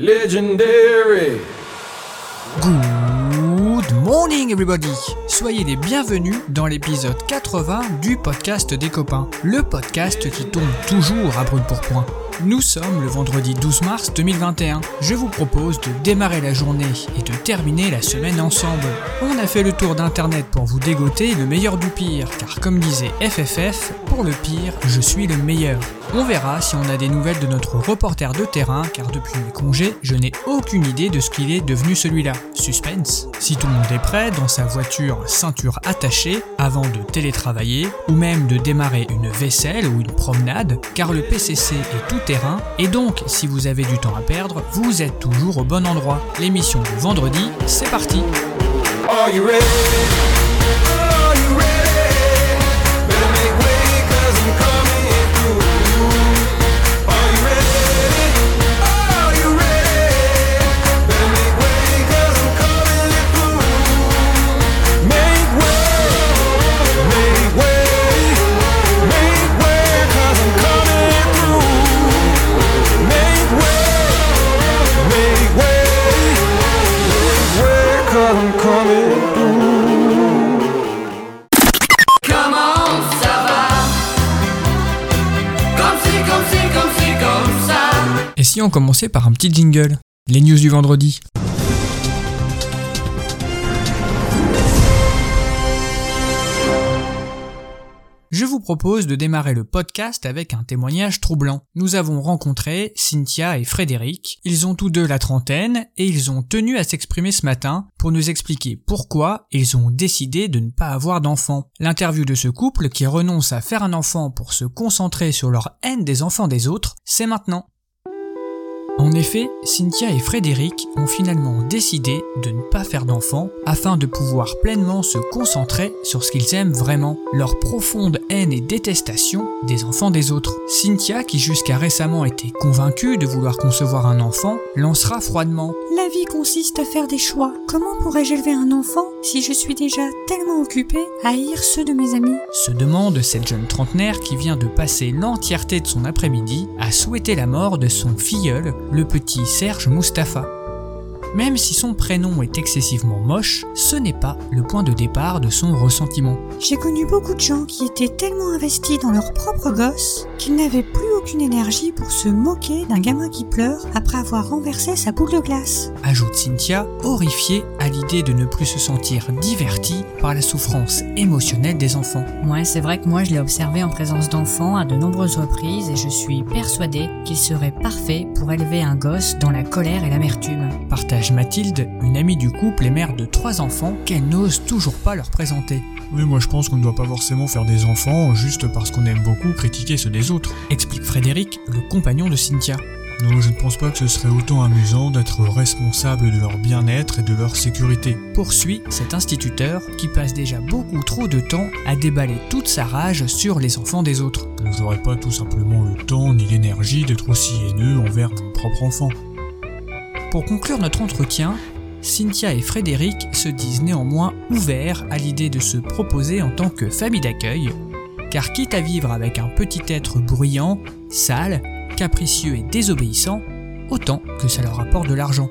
Legendary. Good morning everybody Soyez les bienvenus dans l'épisode 80 du podcast des copains, le podcast qui tombe toujours à brûle pour point. Nous sommes le vendredi 12 mars 2021. Je vous propose de démarrer la journée et de terminer la semaine ensemble. On a fait le tour d'internet pour vous dégoter le meilleur du pire, car comme disait FFF, pour le pire, je suis le meilleur. On verra si on a des nouvelles de notre reporter de terrain, car depuis mes congés, je n'ai aucune idée de ce qu'il est devenu celui-là. Suspense. Si tout le monde est prêt, dans sa voiture ceinture attachée, avant de télétravailler, ou même de démarrer une vaisselle ou une promenade, car le PCC est tout et donc si vous avez du temps à perdre, vous êtes toujours au bon endroit. L'émission de vendredi, c'est parti? Par un petit jingle Les news du vendredi. Je vous propose de démarrer le podcast avec un témoignage troublant. Nous avons rencontré Cynthia et Frédéric. Ils ont tous deux la trentaine et ils ont tenu à s'exprimer ce matin pour nous expliquer pourquoi ils ont décidé de ne pas avoir d'enfants. L'interview de ce couple qui renonce à faire un enfant pour se concentrer sur leur haine des enfants des autres, c'est maintenant. En effet, Cynthia et Frédéric ont finalement décidé de ne pas faire d'enfants afin de pouvoir pleinement se concentrer sur ce qu'ils aiment vraiment, leur profonde haine et détestation des enfants des autres. Cynthia, qui jusqu'à récemment était convaincue de vouloir concevoir un enfant, lancera froidement La vie consiste à faire des choix. Comment pourrais-je élever un enfant si je suis déjà tellement occupée à haïr ceux de mes amis? Se demande cette jeune trentenaire qui vient de passer l'entièreté de son après-midi à souhaiter la mort de son filleul, le petit Serge Mustapha. Même si son prénom est excessivement moche, ce n'est pas le point de départ de son ressentiment. J'ai connu beaucoup de gens qui étaient tellement investis dans leur propre gosse qu'ils n'avaient plus aucune énergie pour se moquer d'un gamin qui pleure après avoir renversé sa boule de glace. Ajoute Cynthia, horrifiée à l'idée de ne plus se sentir divertie par la souffrance émotionnelle des enfants. Ouais, c'est vrai que moi je l'ai observé en présence d'enfants à de nombreuses reprises et je suis persuadée qu'il serait parfait pour élever un gosse dans la colère et l'amertume. Partage Mathilde, une amie du couple et mère de trois enfants qu'elle n'ose toujours pas leur présenter. Oui, moi je pense qu'on ne doit pas forcément faire des enfants juste parce qu'on aime beaucoup critiquer ceux des autres. Explique Frédéric, le compagnon de Cynthia. Non, je ne pense pas que ce serait autant amusant d'être responsable de leur bien-être et de leur sécurité. Poursuit cet instituteur qui passe déjà beaucoup trop de temps à déballer toute sa rage sur les enfants des autres. Je n'aurais pas tout simplement le temps ni l'énergie d'être aussi haineux envers mon propre enfant. Pour conclure notre entretien, Cynthia et Frédéric se disent néanmoins ouverts à l'idée de se proposer en tant que famille d'accueil, car quitte à vivre avec un petit être bruyant, sale, capricieux et désobéissant, autant que ça leur apporte de l'argent.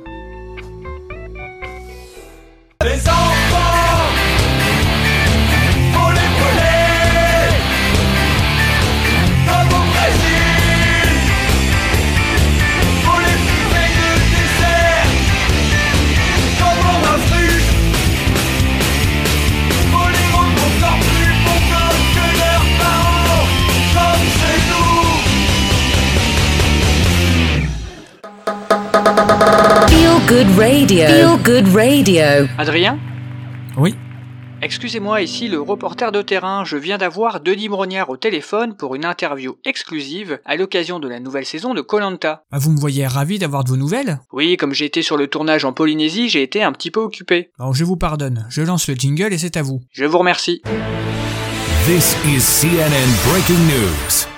Radio. Feel Good Radio. Adrien Oui, Excusez-moi, ici le reporter de terrain. Je viens d'avoir Denis Brognard au téléphone pour une interview exclusive à l'occasion de la nouvelle saison de Colanta. Ah, vous me voyez ravi d'avoir de vos nouvelles? Oui, comme j'ai été sur le tournage en Polynésie, j'ai été un petit peu occupé. Alors je vous pardonne, je lance le jingle et c'est à vous. Je vous remercie. This is CNN Breaking News.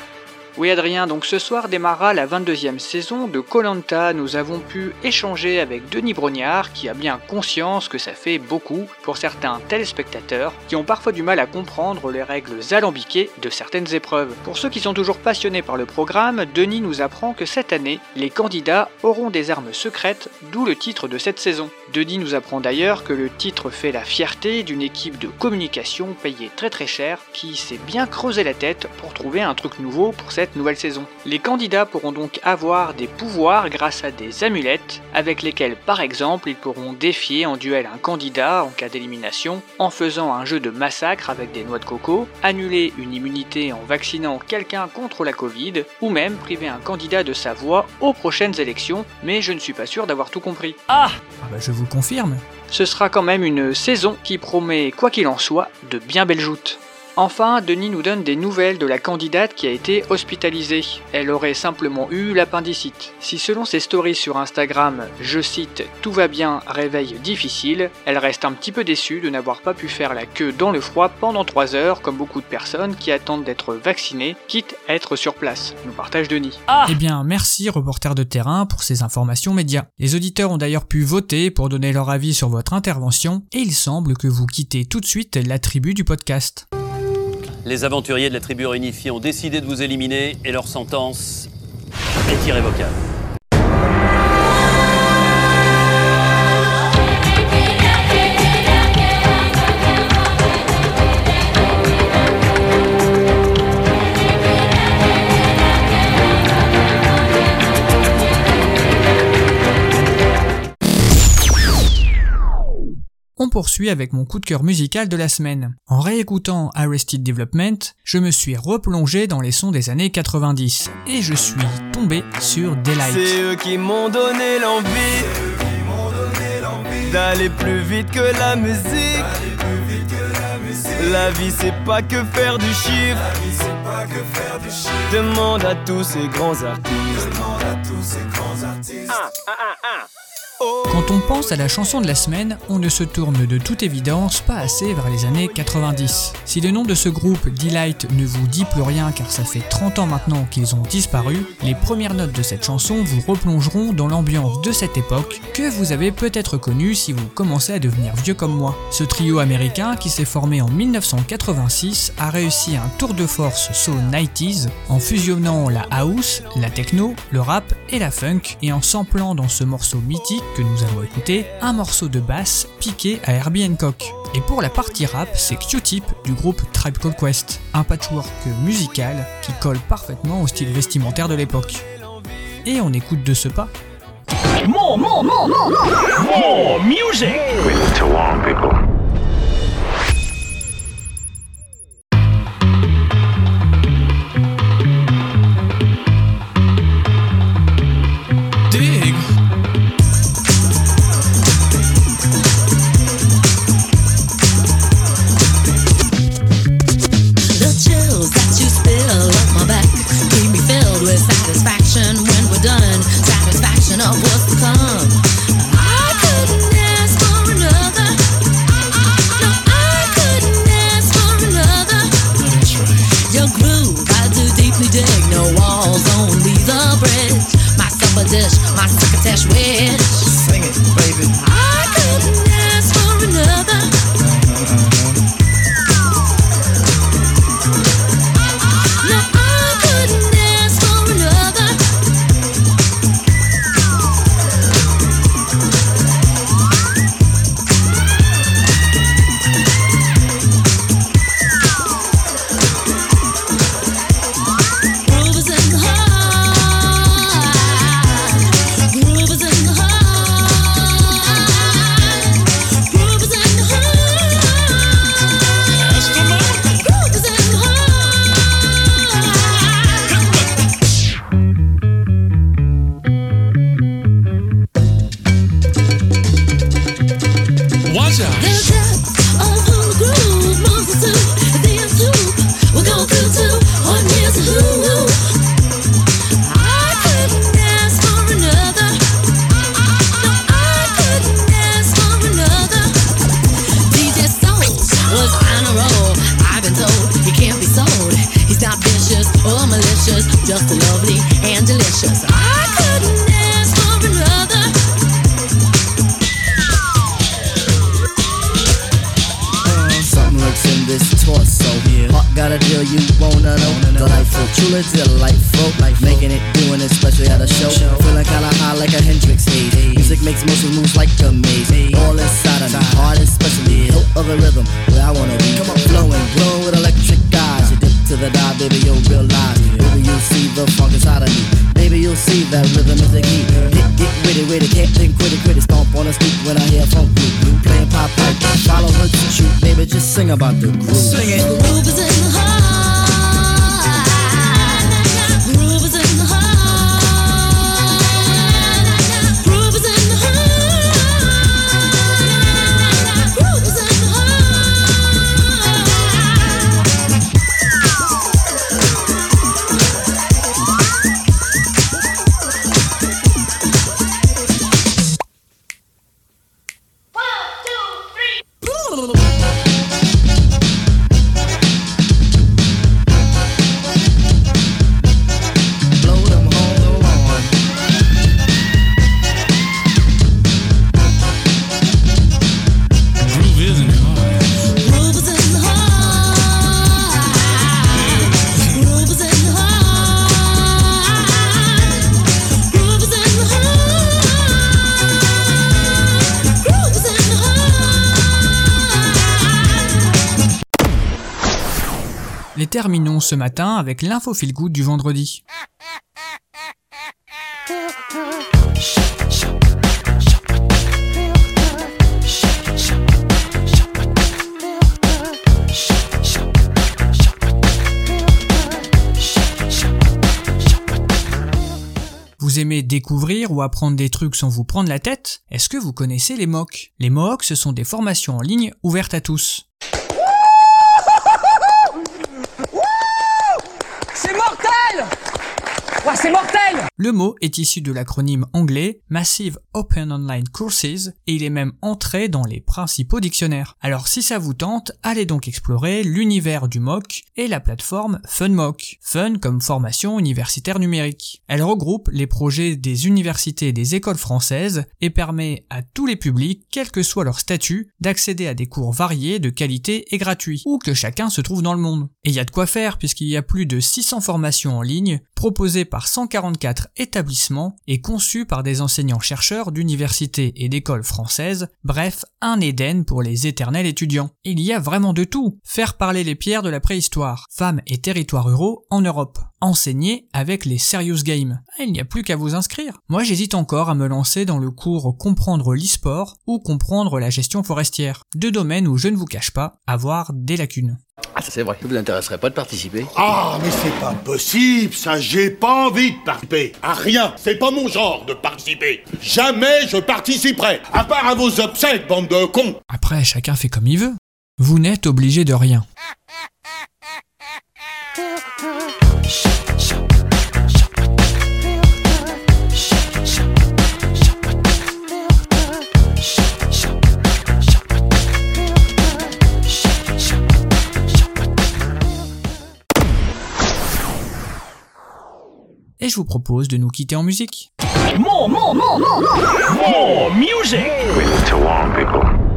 Oui Adrien, donc ce soir démarra la 22e saison de Colanta. Nous avons pu échanger avec Denis Brognard qui a bien conscience que ça fait beaucoup pour certains téléspectateurs qui ont parfois du mal à comprendre les règles alambiquées de certaines épreuves. Pour ceux qui sont toujours passionnés par le programme, Denis nous apprend que cette année, les candidats auront des armes secrètes, d'où le titre de cette saison. Denis nous apprend d'ailleurs que le titre fait la fierté d'une équipe de communication payée très très cher qui s'est bien creusé la tête pour trouver un truc nouveau pour cette nouvelle saison. Les candidats pourront donc avoir des pouvoirs grâce à des amulettes avec lesquelles par exemple ils pourront défier en duel un candidat en cas d'élimination en faisant un jeu de massacre avec des noix de coco, annuler une immunité en vaccinant quelqu'un contre la Covid ou même priver un candidat de sa voix aux prochaines élections mais je ne suis pas sûr d'avoir tout compris. Ah bah je vous confirme. Ce sera quand même une saison qui promet, quoi qu'il en soit, de bien belles joutes. Enfin, Denis nous donne des nouvelles de la candidate qui a été hospitalisée. Elle aurait simplement eu l'appendicite. Si selon ses stories sur Instagram, je cite Tout va bien, réveil difficile, elle reste un petit peu déçue de n'avoir pas pu faire la queue dans le froid pendant 3 heures, comme beaucoup de personnes qui attendent d'être vaccinées, quitte à être sur place, nous partage Denis. Eh bien, merci reporter de terrain pour ces informations médias. Les auditeurs ont d'ailleurs pu voter pour donner leur avis sur votre intervention et il semble que vous quittez tout de suite la tribu du podcast. Les aventuriers de la tribu réunifiée ont décidé de vous éliminer et leur sentence est irrévocable. On poursuit avec mon coup de cœur musical de la semaine. En réécoutant Arrested Development, je me suis replongé dans les sons des années 90 et je suis tombé sur Daylight. C'est eux qui m'ont donné l'envie d'aller plus vite que la musique. La vie c'est pas que faire du chiffre. Demande à tous ces grands artistes. Quand on pense à la chanson de la semaine, on ne se tourne de toute évidence pas assez vers les années 90. Si le nom de ce groupe, Delight, ne vous dit plus rien car ça fait 30 ans maintenant qu'ils ont disparu, les premières notes de cette chanson vous replongeront dans l'ambiance de cette époque que vous avez peut-être connue si vous commencez à devenir vieux comme moi. Ce trio américain qui s'est formé en 1986 a réussi un tour de force so 90s en fusionnant la house, la techno, le rap et la funk et en samplant dans ce morceau mythique que nous allons écouter un morceau de basse piqué à Herbie Hancock. Et pour la partie rap, c'est Q-Tip du groupe Tribe Called Quest, un patchwork musical qui colle parfaitement au style vestimentaire de l'époque. Et on écoute de ce pas of what's to come. Wanna. Delightful, truly delightful. Life Making it, doing it, especially at a show. Feeling kinda high like a Hendrix haze. Music makes motion moves like a maze. All inside of me, heart especially. Hilt of the rhythm, where I wanna be. Come on, flowing, glowing with electric eyes. You dip to the dive, baby, you'll realize. Baby, you'll see the funk inside of me. Baby, you'll see that rhythm is the key. Get, get witty, witty, can't think, quit it, quit it. Stomp on the street when I hear funk blue playing pop pipe. Follow her to shoot, baby, just sing about the groove. Sing it. The groove is in. The terminons ce matin avec l'info feel du vendredi. Vous aimez découvrir ou apprendre des trucs sans vous prendre la tête? Est-ce que vous connaissez les MOOC Les MOOC, ce sont des formations en ligne ouvertes à tous. C'est mortel Mortel Le mot est issu de l'acronyme anglais Massive Open Online Courses et il est même entré dans les principaux dictionnaires. Alors si ça vous tente, allez donc explorer l'univers du MOOC et la plateforme FunMOOC. Fun comme formation universitaire numérique. Elle regroupe les projets des universités et des écoles françaises et permet à tous les publics, quel que soit leur statut, d'accéder à des cours variés, de qualité et gratuits, où que chacun se trouve dans le monde. Et il y a de quoi faire puisqu'il y a plus de 600 formations en ligne proposées par 144 établissements et conçues par des enseignants-chercheurs d'universités et d'écoles françaises, bref, un Éden pour les éternels étudiants. Il y a vraiment de tout. Faire parler les pierres de la préhistoire, femmes et territoires ruraux en Europe. Enseigner avec les Serious Games. Ah, Il n'y a plus qu'à vous inscrire. Moi j'hésite encore à me lancer dans le cours Comprendre l'e-sport ou Comprendre la gestion forestière. Deux domaines où je ne vous cache pas avoir des lacunes. Ah, ça c'est vrai. Ça vous intéresserait pas de participer Ah, mais c'est pas possible, ça, j'ai pas envie de participer. À rien, c'est pas mon genre de participer. Jamais je participerai, à part à vos obsèques, bande de cons. Après, chacun fait comme il veut. Vous n'êtes obligé de rien. Et je vous propose de nous quitter en musique. More, more, more, more, more, more music. to warn people. Je sais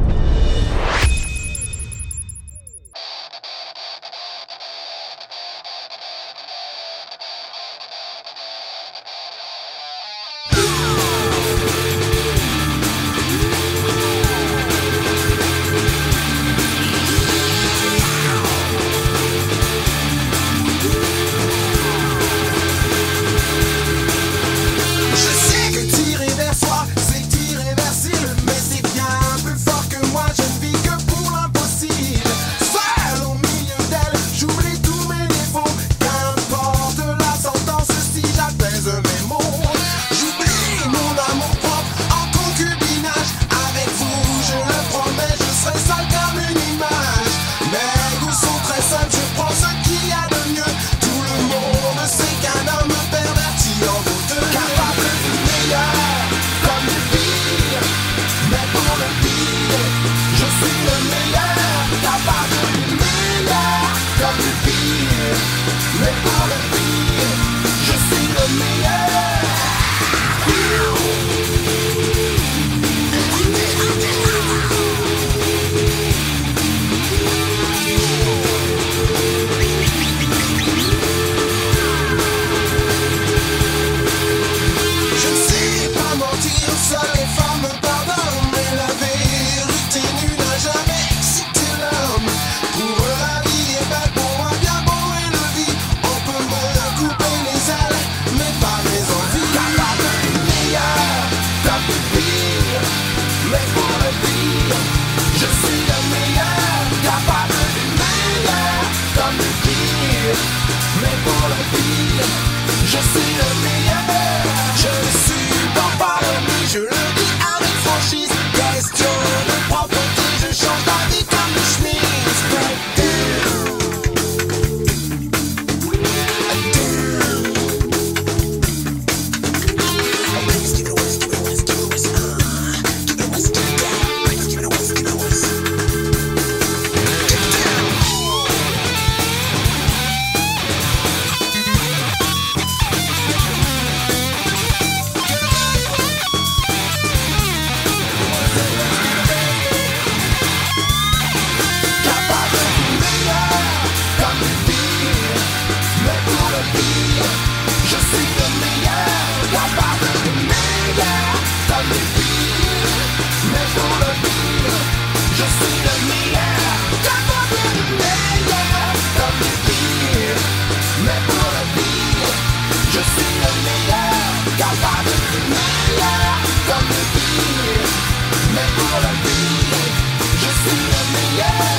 le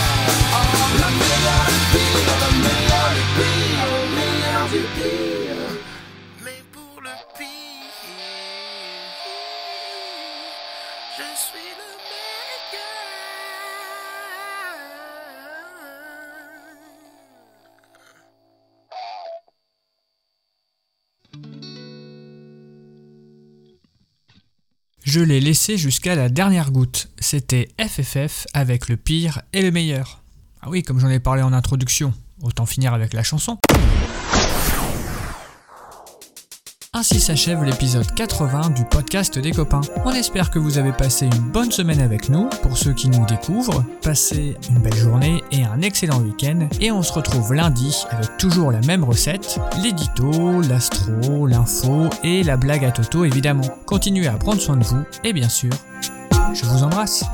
Je l'ai laissé jusqu'à la dernière goutte. C'était FFF avec le pire et le meilleur. Ah oui, comme j'en ai parlé en introduction, autant finir avec la chanson. Ainsi s'achève l'épisode 80 du podcast des copains. On espère que vous avez passé une bonne semaine avec nous. Pour ceux qui nous découvrent, passez une belle journée et un excellent week-end. Et on se retrouve lundi avec toujours la même recette, l'édito, l'astro, l'info et la blague à Toto évidemment. Continuez à prendre soin de vous et bien sûr, je vous embrasse.